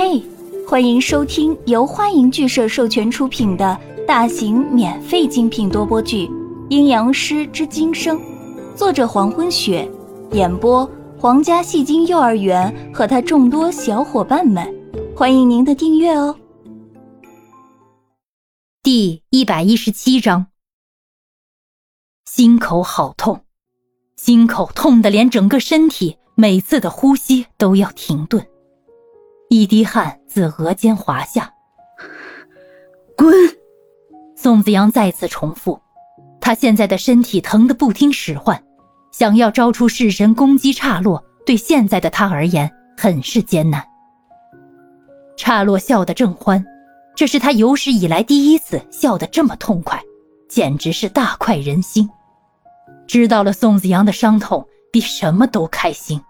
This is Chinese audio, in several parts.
嘿，欢迎收听由欢迎剧社授权出品的大型免费精品多播剧《阴阳师之今生》，作者黄昏雪，演播皇家戏精幼儿园和他众多小伙伴们，欢迎您的订阅哦。第一百一十七章，心口好痛，心口痛的连整个身体每次的呼吸都要停顿。一滴汗自额间滑下，滚！宋子阳再次重复，他现在的身体疼得不听使唤，想要招出式神攻击岔落，对现在的他而言很是艰难。岔落笑得正欢，这是他有史以来第一次笑得这么痛快，简直是大快人心。知道了宋子阳的伤痛，比什么都开心。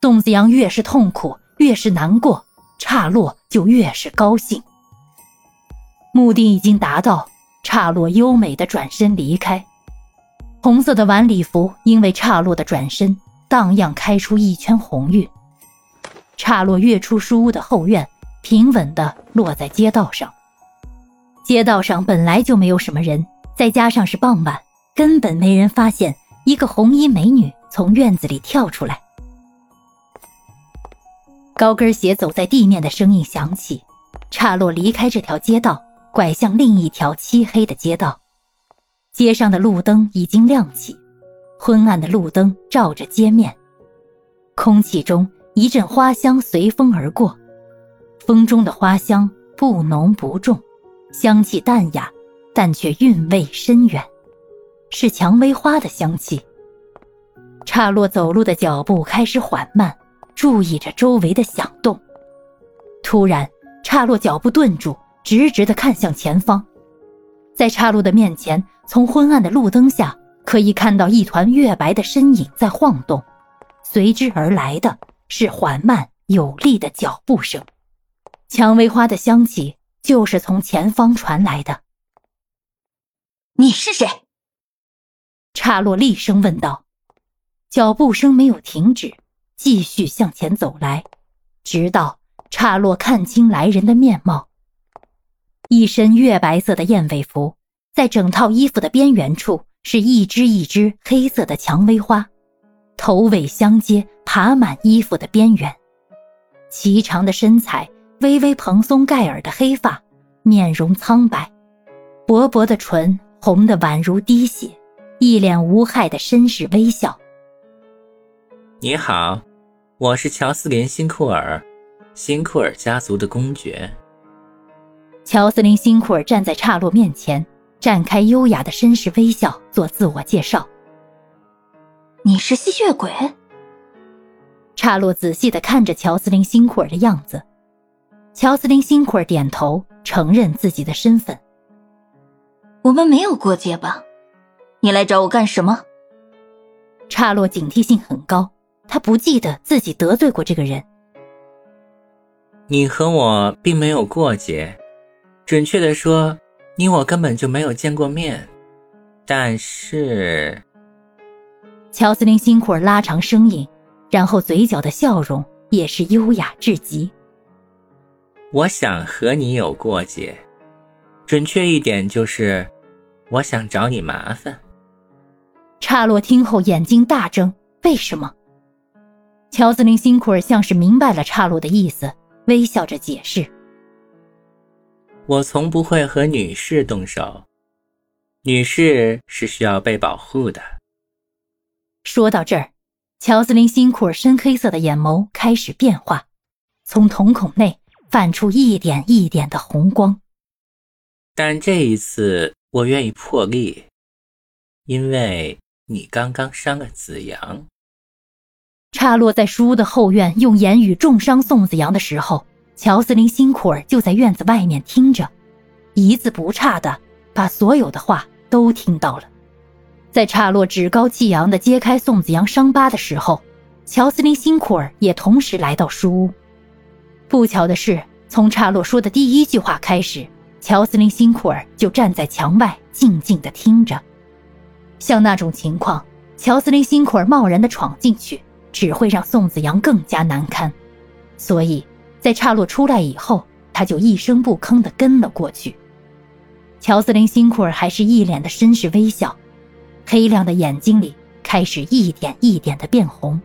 宋子阳越是痛苦。越是难过，岔洛就越是高兴。目的已经达到，岔洛优美的转身离开。红色的晚礼服因为岔洛的转身荡漾开出一圈红晕。岔洛跃出书屋的后院，平稳地落在街道上。街道上本来就没有什么人，再加上是傍晚，根本没人发现一个红衣美女从院子里跳出来。高跟鞋走在地面的声音响起，刹洛离开这条街道，拐向另一条漆黑的街道。街上的路灯已经亮起，昏暗的路灯照着街面，空气中一阵花香随风而过。风中的花香不浓不重，香气淡雅，但却韵味深远，是蔷薇花的香气。岔洛走路的脚步开始缓慢。注意着周围的响动，突然，岔洛脚步顿住，直直的看向前方。在岔洛的面前，从昏暗的路灯下，可以看到一团月白的身影在晃动，随之而来的是缓慢有力的脚步声。蔷薇花的香气就是从前方传来的。你是谁？岔洛厉声问道。脚步声没有停止。继续向前走来，直到刹洛看清来人的面貌。一身月白色的燕尾服，在整套衣服的边缘处是一只一只黑色的蔷薇花，头尾相接，爬满衣服的边缘。颀长的身材，微微蓬松盖耳的黑发，面容苍白，薄薄的唇红得宛如滴血，一脸无害的绅士微笑。你好。我是乔斯林·辛库尔，辛库尔家族的公爵。乔斯林·辛库尔站在岔路面前，展开优雅的绅士微笑，做自我介绍。你是吸血鬼？岔路仔细的看着乔斯林·辛库尔的样子。乔斯林·辛库尔点头，承认自己的身份。我们没有过节吧？你来找我干什么？岔路警惕性很高。他不记得自己得罪过这个人。你和我并没有过节，准确的说，你我根本就没有见过面。但是，乔斯林辛苦尔拉长声音，然后嘴角的笑容也是优雅至极。我想和你有过节，准确一点就是，我想找你麻烦。刹洛听后眼睛大睁，为什么？乔斯林辛库尔像是明白了岔路的意思，微笑着解释：“我从不会和女士动手，女士是需要被保护的。”说到这儿，乔斯林辛库尔深黑色的眼眸开始变化，从瞳孔内泛出一点一点的红光。但这一次，我愿意破例，因为你刚刚伤了子阳。插落在书屋的后院，用言语重伤宋子阳的时候，乔斯林辛苦尔就在院子外面听着，一字不差的把所有的话都听到了。在插落趾高气扬的揭开宋子阳伤疤的时候，乔斯林辛苦尔也同时来到书屋。不巧的是，从插落说的第一句话开始，乔斯林辛苦尔就站在墙外静静的听着。像那种情况，乔斯林辛苦尔贸然的闯进去。只会让宋子阳更加难堪，所以在岔落出来以后，他就一声不吭地跟了过去。乔斯林·辛库尔还是一脸的绅士微笑，黑亮的眼睛里开始一点一点的变红，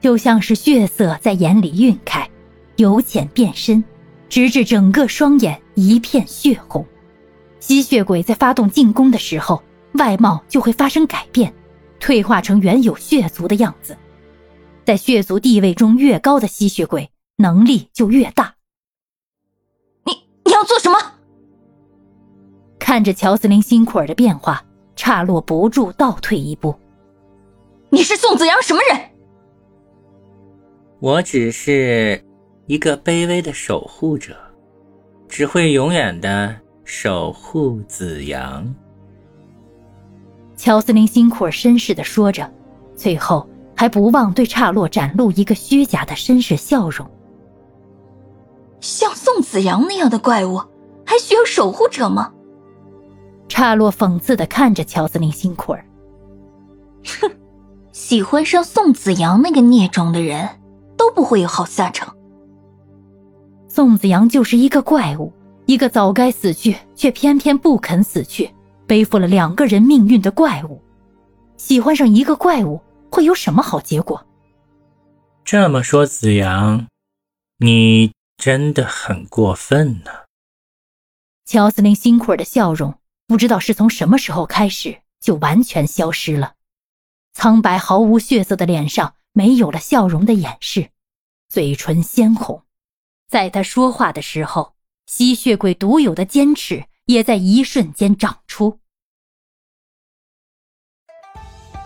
就像是血色在眼里晕开，由浅变深，直至整个双眼一片血红。吸血鬼在发动进攻的时候，外貌就会发生改变，退化成原有血族的样子。在血族地位中越高的吸血鬼，能力就越大。你你要做什么？看着乔斯林·辛库尔的变化，岔落不住倒退一步。你是宋子阳什么人？我只是一个卑微的守护者，只会永远的守护子阳。乔斯林·辛库尔绅士的说着，最后还不忘对岔洛展露一个虚假的绅士笑容。像宋子阳那样的怪物，还需要守护者吗？岔洛讽刺的看着乔斯林·辛库尔，哼，喜欢上宋子阳那个孽种的人，都不会有好下场。宋子阳就是一个怪物，一个早该死去却偏偏不肯死去，背负了两个人命运的怪物。喜欢上一个怪物会有什么好结果？这么说，子阳，你真的很过分呢。乔斯林·辛库尔的笑容。不知道是从什么时候开始，就完全消失了。苍白毫无血色的脸上没有了笑容的掩饰，嘴唇鲜红。在他说话的时候，吸血鬼独有的尖齿也在一瞬间长出。